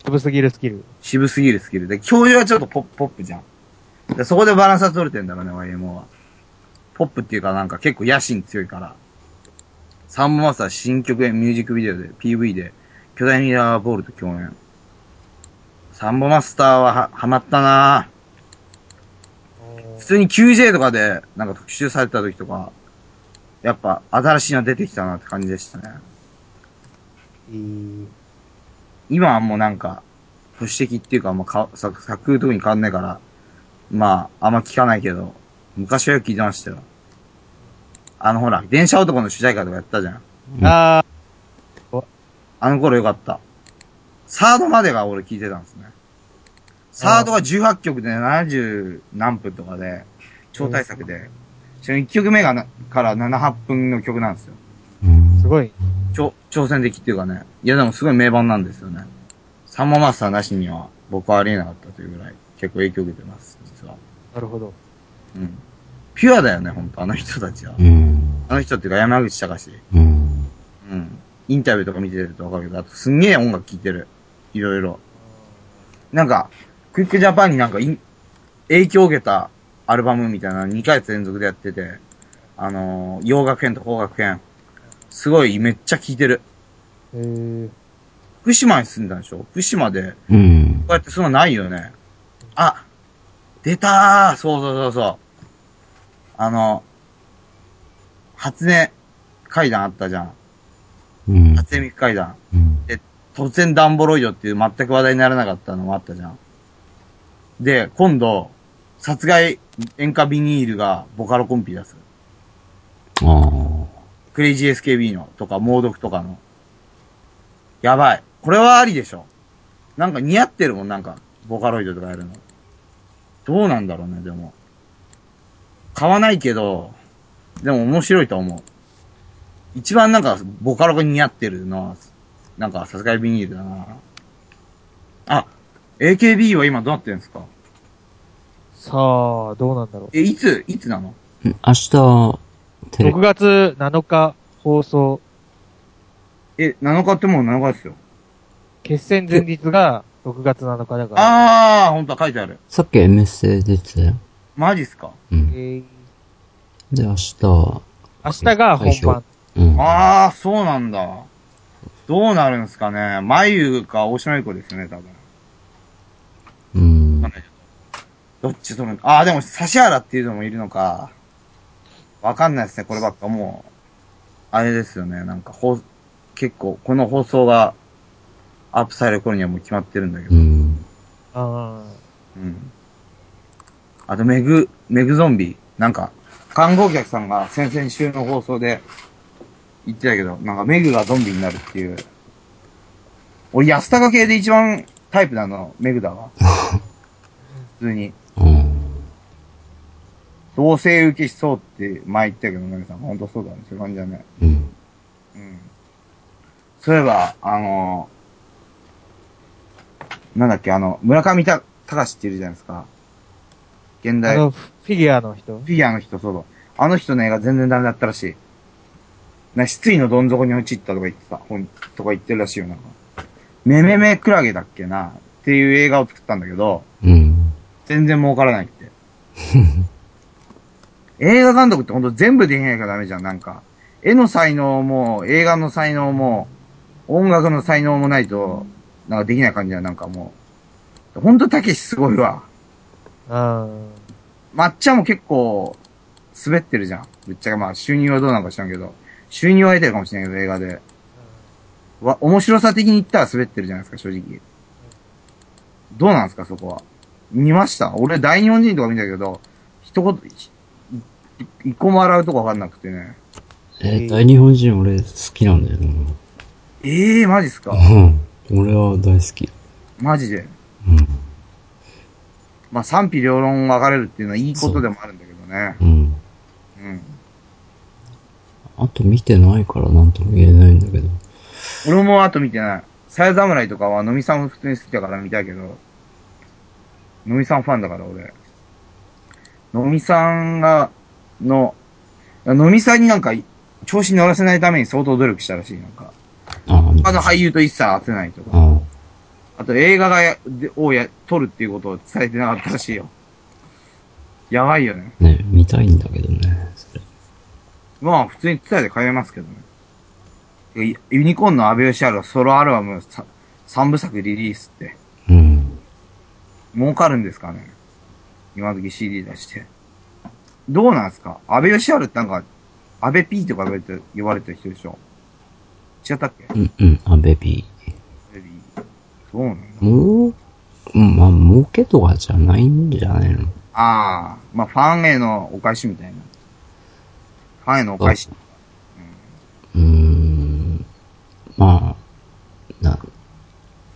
渋すぎるスキル。渋すぎるスキルで、教授はちょっとポップ、ポップじゃん。でそこでバランスは取れてんだろうね、YMO は。ポップっていうかなんか結構野心強いから。サンボマスター新曲へミュージックビデオで、PV で、巨大ミラーボールと共演。サンボマスターはは、ハマったなぁ普通に QJ とかで、なんか特集されてた時とか、やっぱ新しいの出てきたなって感じでしたね。えー、今はもうなんか、保守的っていうか、もうか、作、作特に変わんないから、まあ、あんま聞かないけど、昔はよく聞いてましたよ。あのほら、電車男の主題歌とかやったじゃん。ああの頃よかった。サードまでが俺聞いてたんですね。サードが18曲で70何分とかで、超大作で、その1曲目がな、から7、8分の曲なんですよ。うんー、すごい。超、挑戦的っていうかね。いやでもすごい名盤なんですよね。サンママスターなしには僕はありえなかったというぐらい結構影響を受けてます、実は。なるほど。うん。ピュアだよね、ほんと、あの人たちは。うん。あの人っていうか山口隆。うん。うん。インタビューとか見てるとわかるけど、あとすんげえ音楽聴いてる。いろいろ。なんか、クイックジャパンになんかイン影響を受けたアルバムみたいなの2ヶ月連続でやってて、あのー洋楽編と邦楽編。すごい、めっちゃ聴いてる。えー、福島に住んだんでしょ？福島で、うんこう。やってそんなないよね。あ出たーそうそうそうそう。あの、初音階段あったじゃん。うん。初音ミク階段。うん。突然ダンボロイドっていう全く話題にならなかったのもあったじゃん。で、今度、殺害演歌ビニールがボカロコンピ出す。ああ。クレイジー SKB のとか、猛毒とかの。やばい。これはありでしょ。なんか似合ってるもん、なんか、ボカロイドとかやるの。どうなんだろうね、でも。買わないけど、でも面白いと思う。一番なんか、ボカロが似合ってるのは、なんか、さすがにビニールだな。あ、AKB は今どうなってるんですか？さあ、どうなんだろえ、いつ、いつなの？明日、テう。レ6月7日放送、え、7日ってもう7日ですよ。決戦前日が6月7日だから。あー、ほんと書いてある。さっき MS 出てたよ。マジっすか？うん。えー、で、明日は、明日が本番。うん。ああ、そうなんだ。どうなるんですかね。眉か大島優子ですよね、多分。うん。どっちとも、ああ、でも、指原っていうのもいるのか。わかんないですね、こればっか。もう、あれですよね、なんか、ほう、結構、この放送が、アップされる頃にはもう決まってるんだけど。ううん。ん。ああと、メグ、メグゾンビ。なんか、看護客さんが先々週の放送で言ってたけど、なんかメグがゾンビになるっていう。俺、安高系で一番タイプなの、メグだわ。普通に。うん。同性受けしそうって前言ったけど、メグさん。ほんとそうだね。そういう感じだね。うん。うん。そういえば、あのなんだっけ、あの、村上た、隆っているじゃないですか。現あ。あ代、フの、フィギュアの人？ィギュアの人、そうだ。あの人の映画全然ダメだったらしい。な、失意のどん底に陥ったとか言ってた。本、とか言ってるらしいよ、なんか。めめめクラゲだっけな。っていう映画を作ったんだけど、うん。全然儲からないって。映画監督ってほんと全部できないからダメじゃん、なんか。絵の才能も、映画の才能も、音楽の才能もないと、なんかできない感じだよ、なんかもう。ほんとたけしすごいわ。うん。まっちゃんも結構、滑ってるじゃん。ぶっちゃけまあ収入はどうなのか知らんけど。収入は得てるかもしれないけど、映画で。わ、面白さ的に言ったら滑ってるじゃないですか、正直。どうなんですか、そこは。見ました？俺、大日本人とか見たけど、一言、一個も洗うとこわかんなくてね。えー大日本人俺好きなんだよな。ええー、マジっすか？うん。俺は大好き。マジで？うん。まあ、賛否両論分かれるっていうのはいいことでもあるんだけどね。うん。うん。あと見てないからなんとも言えないんだけど。俺もあと見てない。さや侍とかは、のみさんも普通に好きだから見たいけど、のみさんファンだから俺。のみさんが、の、のみさんになんか、調子に乗らせないために相当努力したらしい、なんか。他の俳優と一切合わせないとか。ああと映画がや、でをや、撮るっていうことを伝えてなかったらしいよ。やばいよね。あ、ね、見たいんだけどね、それ。まあ、普通に伝えて買えますけどね。ユユニコーンの安倍義治ソロアルバムさ3部作リリースって、うん。儲かるんですかね今時 CD 出して。どうなんですか？安倍義治ってなんか、安倍 P とか呼ばれて、れてる人でしょ？違ったっけ？うん、うん、あ、ベビ安倍 P。そうなんだ。ー。もう、うん、まあ、儲けとかじゃないんじゃないの？ああ、まあファンへのお返しみたいな。ファンへのお返し。うーん。まあ、な、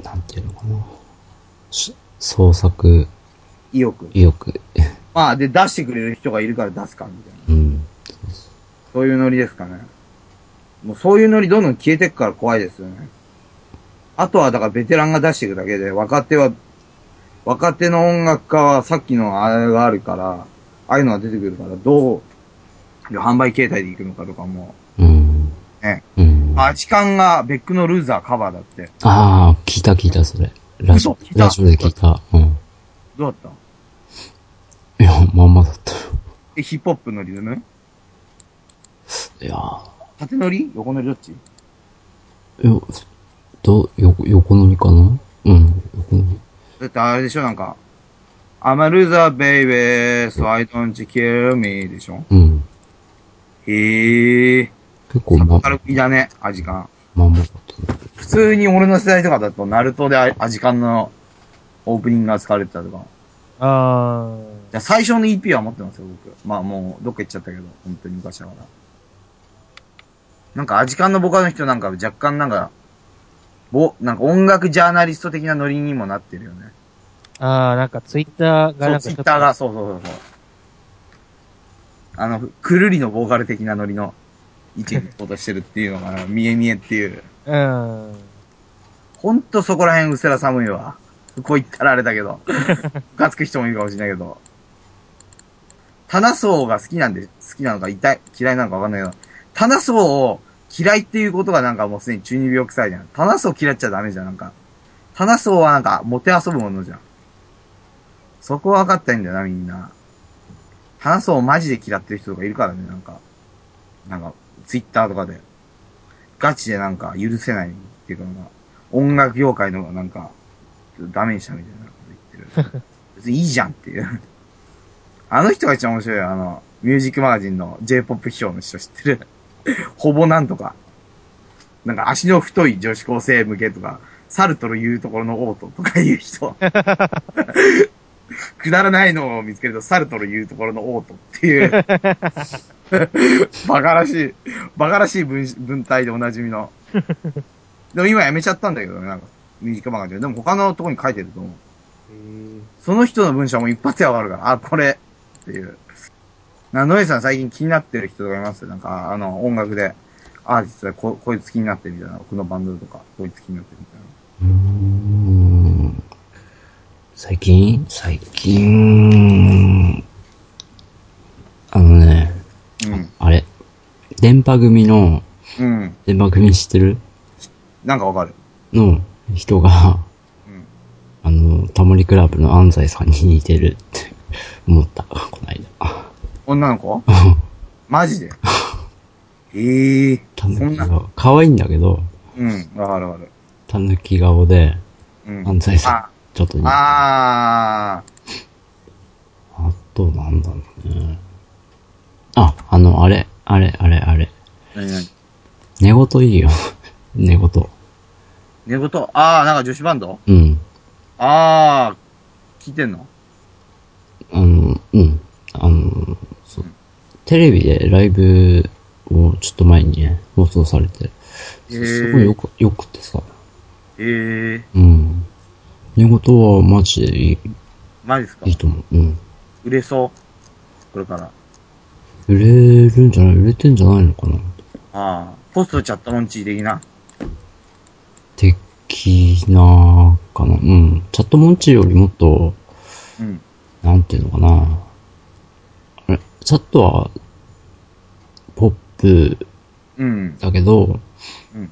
なんていうのかな。し創作意欲。意欲。まあ、で、出してくれる人がいるから出すか、みたいな。うん。そういうノリですかね。もうそういうノリどんどん消えてくから怖いですよね。あとはだからベテランが出していくだけで、若手は、若手の音楽家はさっきのあれがあるから、ああいうのが出てくるから、どう、販売形態でいくのかとかも、うん。ね。うん。あアジカンがベックのルーザーカバーだって。あー、聞いた聞いた、それ。ラジオラジオで聞いた。うん。どうだった？いや、まんまだったよ。え、ヒップホップのリズムいやー縦乗り？横乗りどっち？よ、ど、横、横乗りかな？うん、横乗り。だってあれでしょ？なんか、I'm a loser baby, so I don't kill me でしょ？うん。へえ。結構ま、軽いだね、アジカン。まんまだったね。普通に俺の世代とかだと、ナルトでアアジカンのオープニングが使われてたとか。あじゃあ最初の EP は持ってますよ、僕。まあもう、どっか行っちゃったけど、本当に昔だから。なんかアジカンのボカの人なんか若干なんか、ぼ、なんか音楽ジャーナリスト的なノリにもなってるよね。あ。ああ、なんかツイッターがそう、なんかちょっとツイッターが、そうそうそうそう。あの、くるりのボーカル的なノリの位置に行こうとしてるっていうのが、見え見えっていう。うん。ほんとそこら辺うせら寒いわ。こう言ったらあれだけど。ムカつく人もいるかもしれないけど。棚層が好きなんで、好きなのか痛い、嫌いなのかわかんないけど、棚層を嫌いっていうことがなんかもうすでに中二病臭いじゃん。棚層嫌っちゃダメじゃん、なんか。棚層はなんか、モテ遊ぶものじゃん。そこは分かったいんだよな、みんな。棚層をマジで嫌ってる人とかいるからね、なんか。なんか、ツイッターとかで。ガチでなんか許せないっていうか音楽業界のなんか、ダメにしたみたいなこと言ってる。別にいいじゃんっていう。あの人が一番面白いよ。あの、ミュージックマガジンの J-POP 批評の人知ってる ほぼなんとか。なんか足の太い女子高生向けとか、サルトル言うところのオートとか言う人。くだらないのを見つけると、サルトル言うところのオートっていう。バカらしい、バカらしい文文体でおなじみの。でも今やめちゃったんだけどね、なんか、ミュージックマガジン。でも他のとこに書いてると思う。その人の文章も一発でわかるから、あ、これっていう。な、ノエさん最近気になってる人とかいます？なんか、あの、音楽で、アーティストでこ、こいつ気になってるみたいな。このバンドとか、こいつ気になってるみたいな。最近？最近、あのね、あれ、電波組の、うん。うん。電波組知ってる？なんかわかる。の人が、うん。あの、タモリクラブの安西さんに似てるって 思った、この間。女の子？マジで？ええー。たぬそんな。き顔。可愛いんだけど、うん。わかるわかる。たぬき顔で、うん。安西さん、ちょっと。あああと、なんだろうね。あ、あの、あれ、あれ、あれ、あれ。ー。なになに寝言いいよ。寝言。寝言？ああ、なんか女子バンド？うん。あー、聞いてんの？あの、うん。あの、そう。テレビでライブをちょっと前にね、放送されて、へーすごいよく、よくてさ。えー、うん。寝言はマジでいい、マジですか？いいと思う。うん。売れそう？これから。売れるんじゃない？売れてんじゃないのかな？ああ。ポストチャットモンチー的な？的なかな。うん。チャットモンチーよりもっと、うん。なんていうのかな。あれ、チャットは、ポップうん。だけど、うん。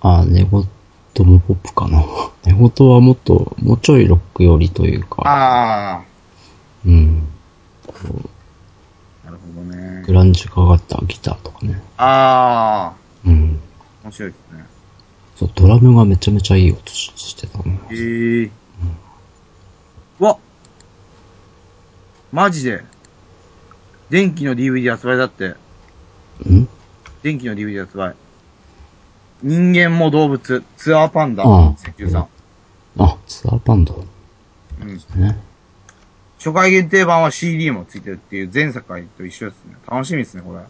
あ、寝言もポップかな。寝言はもっと、もうちょいロック寄りというか、ああ。うん。なるほどねグ。ランジかかったギターとかね。ああ。うん。面白いですね。そう、ドラムがめちゃめちゃいい音ししてたね。ええー。うわマジで電気の DVD 発売だって。ん？電気の DVD 発売。人間も動物、ツアーパンダ、ああ13。あ、ツアーバンドうん。ね。初回限定版は CD もついてるっていう前作回と一緒ですね。楽しみですね、これ。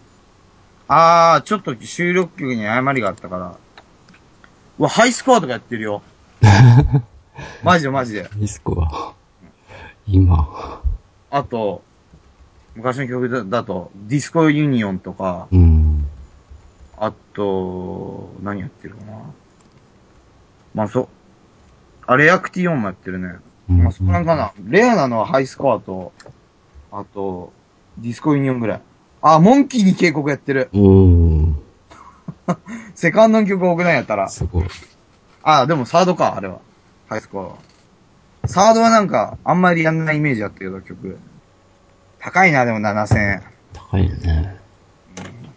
あー、ちょっと収録曲に誤りがあったから。うわ、ハイスコアとかやってるよ。マジでマジで。ディスコが、今、あと、昔の曲だだと、ディスコユニオンとか、うん。あと、何やってるかな。まあ、そ、あれ、レアクティオンもやってるね。うんまあ、そこなんかな。レアなのはハイスコアと、あと、ディスコユニオンぐらい。あ、モンキーに警告やってる。おー、セカンドの曲多くないやたら。すごい。あ、でもサードか、あれは。ハイスコアは。サードはなんか、あんまりやんないイメージあったけど、曲。高いな、でも7000円。高いよね。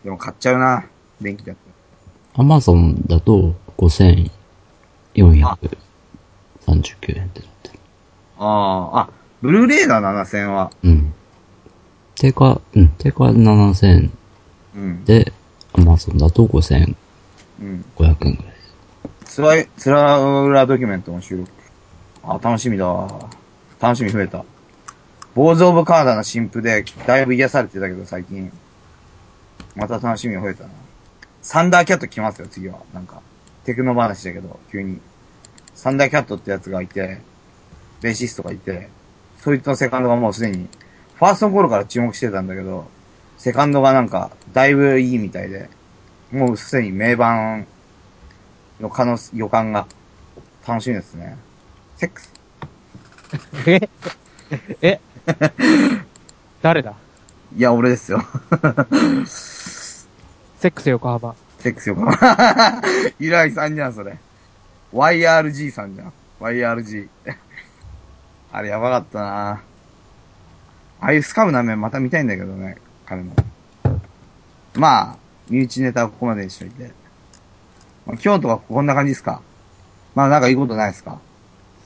でも買っちゃうな。電気だ。アマゾンだと5439円ってなってる。ああ、あ、ブルーレイだ、7000は。うん。定価、うん、定価7000円うん。で、アマゾンだと5500円うん。ぐらいです。つらい、つら裏ドキュメントの収録。あ、楽しみだわ。楽しみ増えた。ボーズ・オブ・カナダの新譜で、だいぶ癒されてたけど、最近。また楽しみが増えたな。サンダーキャット来ますよ、次は。なんか、テクノ話だけど、急に。サンダーキャットってやつがいて、ベーシストがいて、そいつのセカンドがもうすでに、ファーストの頃から注目してたんだけど、セカンドがなんか、だいぶいいみたいで、もうすでに名盤の可能、予感が楽しみですね。セックス。え？え？誰だ？いや、俺ですよ。セックス横浜。セックスよか。ゆらぎさんじゃん、それ。YRG さんじゃん。YRG。あれやばかったなああいうスカムな面また見たいんだけどね、彼の。まあ、身内ネタはここまでにしといて。まあ、今日とかこんな感じですかまあなんかいいことないですか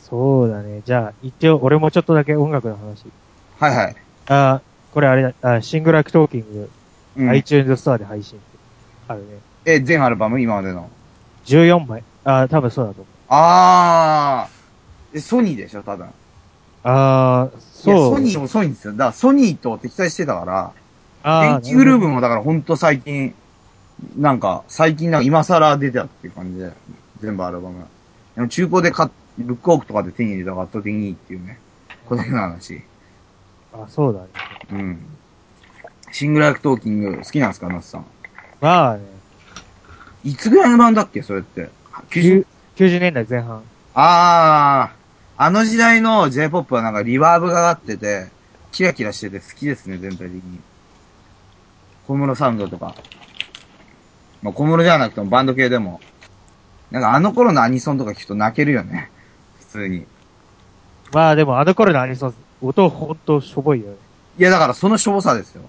そうだね。じゃあ、一応、俺もちょっとだけ音楽の話。はいはい。あーこれあれだ、あ Sing Like Talking、うん、iTunes ストアで配信。あるね。え、全アルバム？今までの？14枚。あー多分そうだと思う。あー。え、ソニーでしょ、多分。あーいや、そう。ソニーもソニーですよ。だからソニーと敵対してたから、あ電気グルーヴもだからほんと最近、なんか、最近なんか今更出たっていう感じで、全部アルバム。でも中古で買っ、ブックオフとかで手に入れたから圧倒的にいいっていうね。このような話。あ、そうだね。うん。 Sing Like Talking 好きなんですか、ナスさん？まあね、いつぐらいの版だっけ、それって。90 90 90年代前半。あー、あの時代の J-POP はなんかリバーブがかってて、キラキラしてて好きですね、全体的に。小室サウンドとか。まあ、小室じゃなくてもバンド系でも。なんかあの頃のアニソンとか聞くと泣けるよね。普通に。まあでもあの頃のアニソン、音ほんとしょぼいよね。いやだからそのしょぼさですよ。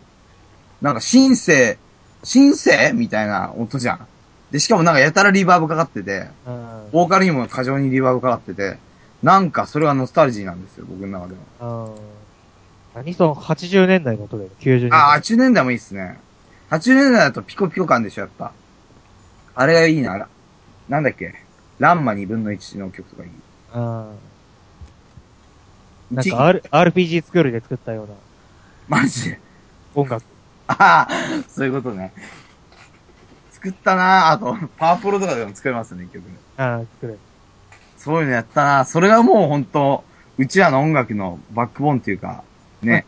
なんかシンセ、シンセみたいな音じゃん。で、しかもなんかやたらリバーブかかってて、うん。ボーカルにも過剰にリバーブかかってて、なんかそれはノスタルジーなんですよ、僕の中では。うん。アニソン80年代の音だよね。90年代。あ、80年代もいいっすね。80年代だとピコピコ感でしょ、やっぱ。あれがいいな。らなんだっけ？ランマ2分の1の曲とかいい。うん。なんか、R、RPG 作るで作ったようなマジで。音楽。ああ、そういうことね。作ったなあと、パワープロとかでも作れますね、曲。ああ、作る。そういうのやったなそれがもう本当うちらの音楽のバックボーンっていうか、ね。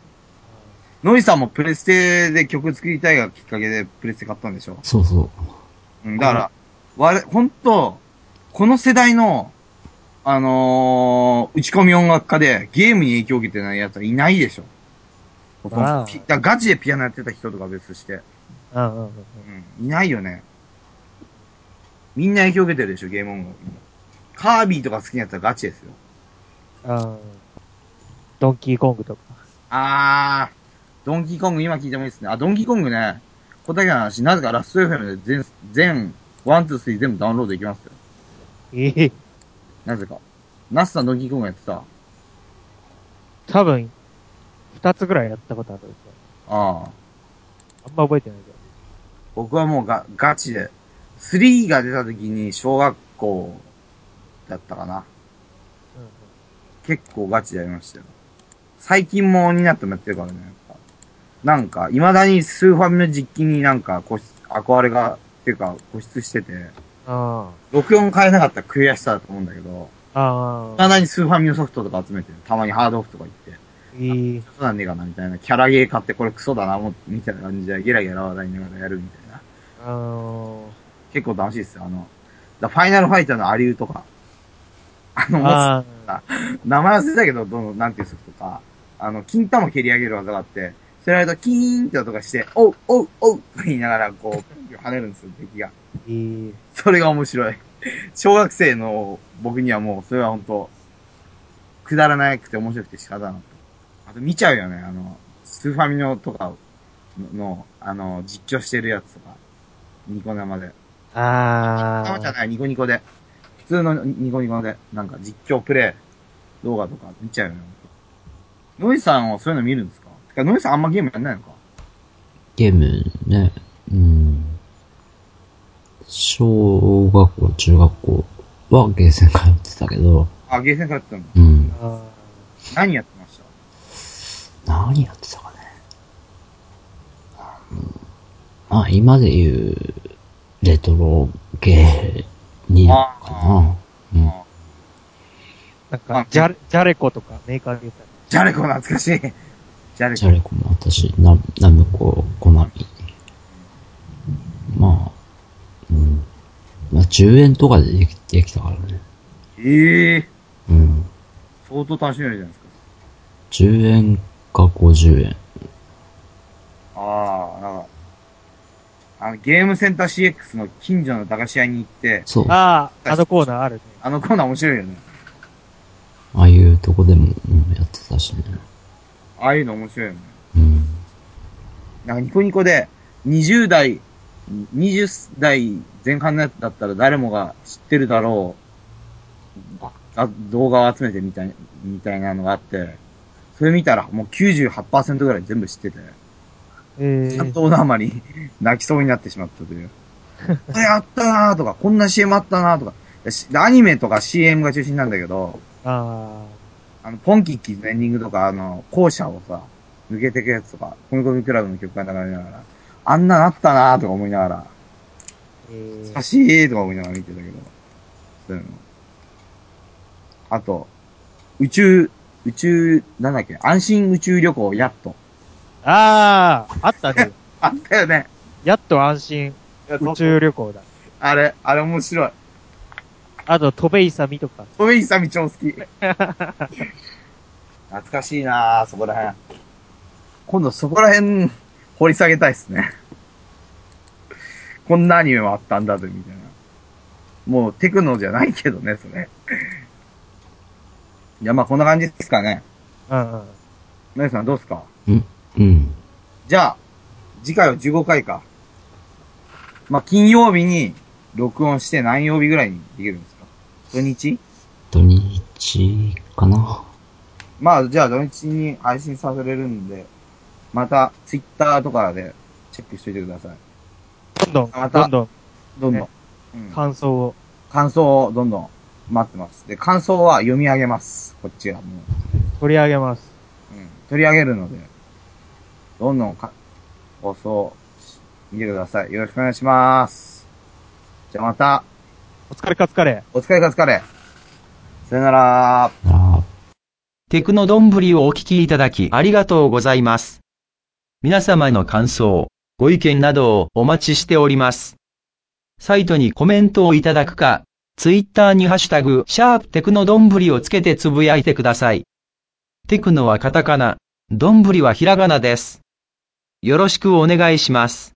ノイさんもプレステで曲作りたいがきっかけでプレステ買ったんでしょ？そうそう。うん、だから、われ、本当この世代の、あのー打ち込み音楽家でゲームに影響を受けてない奴はいないでしょ。ガチでピアノやってた人とか別として。うんうんうん。うん、いないよね。みんな影響を受けてるでしょ、ゲーム音楽に。カービィとか好きなやつはガチですよ。あドンキーコングとか。あー、ドンキーコング今聞いてもいいですね。あ、ドンキーコングね、ここだけの話、なぜかラスト FM で全、全、 one、two、three 全部ダウンロードできますよ。ええなぜか。ナスさんドンキーコングやってた？多分、二つぐらいやったことあるんですよ。ああ。あんま覚えてないけど。僕はもうガ、ガチで。3が出た時に小学校だったかな。うん結構ガチでやりましたよ。最近もになってもやってるからね。なんか、未だにスーファミの実機になんか固執、憧れが、っていうか固執してて、あ64変えなかったら悔しさだと思うんだけど、あ。ああ。未だにスーファミのソフトとか集めてる。たまにハードオフとか行って、いい。そうなんねえかなみたいな。キャラゲー買ってこれクソだな、もみたいな感じでゲラゲラ笑いながらやるみたいな。あの結構楽しいですよ。あの、だファイナルファイターのアリューとか。あの、あ名前忘れたけど、どの、なんていうソフトか。あの、金玉蹴り上げる技があって、それとキーンって音がして、おう、おう、おうって言いながら、こう、跳ねるんですよ、敵が。あ、いい。それが面白い。小学生の僕にはもう、それは本当くだらなくて面白くて仕方なかった。あと見ちゃうよね、あの、スーファミのとかの、のあの、実況してるやつとか。ニコ生で。ああ。生じゃない、ニコニコで。普通のニコニコで、なんか実況プレイ動画とか見ちゃうよね。ノイさんはそういうの見るんですか？てか、ノイさんあんまゲームやんないのか？ゲームね、うん。小学校、中学校はゲーセン通ってたけど、あ、ゲーセンからやってたの？うん。あ何やって何やってたかね。うんまあ、今で言う、レトロゲーになるかな。うん。あなんか、ジャレ、ジャレコとかメーカーで言ったら。ジャレコ懐かしい。ジャレコジャ。レコも私、ナナムコ、コナミ。まあ、うん。まあ、10円とかでできできたからね。ええうん。相当楽しめるじゃないですか。10円か50円。ああ、なんか、あの、ゲームセンター CX の近所の駄菓子屋に行って、そう。あああ、あのコーナーあるね。あのコーナー面白いよね。あいうとこでも、うん、やってたしね。ああいうの面白いよね。うん。なんかニコニコで、20代、20代前半のやつだったら誰もが知ってるだろう。あ動画を集めてみたい、みたいなのがあって、それ見たらもう98%ぐらい全部知ってて、ええちゃんとオーマに 泣きそうになってしまったという。やったなーとか、こんな CM あったなーとか、しアニメとか CM が中心なんだけど、ああの、ポンキッキーズのエンディングとか、あの、校舎をさ、抜けてくやつとか、コミコミクラブの曲が流れながら、あんななったなーとか思いながら、あ、え懐かしいとか思いながら見てたけど、そういうの。あと、宇宙、宇宙、なんだっけ、安心宇宙旅行、やっと。ああ、あったね。あったよね。やっと安心宇宙旅行だ。あれ、あれ面白い。あと、戸部勇美とか。トメイサミ超好き。懐かしいなぁ、そこら辺。今度そこら辺、掘り下げたいっすね。こんなアニメもあったんだぜ、みたいな。もうテクノじゃないけどね、それ。いや、まあこんな感じですかね。うんうん。皆さんどうですか？うん。うん。じゃあ、次回は15回か。まあ金曜日に録音して何曜日ぐらいにできるんですか？土日？土日かな。まあ、じゃあ土日に配信させれるんで、また、ツイッターとかでチェックしといてください。どんどん、またどんどんどんどん。ねうん感想を。感想をどんどん待ってます。で、感想は読み上げます。こっちはもう。取り上げます。うん、取り上げるので、どんどんか、放送し、見てください。よろしくお願いします。じゃあまた、お疲れカツカレー。お疲れか疲れ。さよならテクノどんぶりをお聞きいただきありがとうございます。皆様の感想、ご意見などをお待ちしております。サイトにコメントをいただくか、ツイッターにハッシュタグ、シャープテクノどんぶりをつけてつぶやいてください。テクノはカタカナ、どんぶりはひらがなです。よろしくお願いします。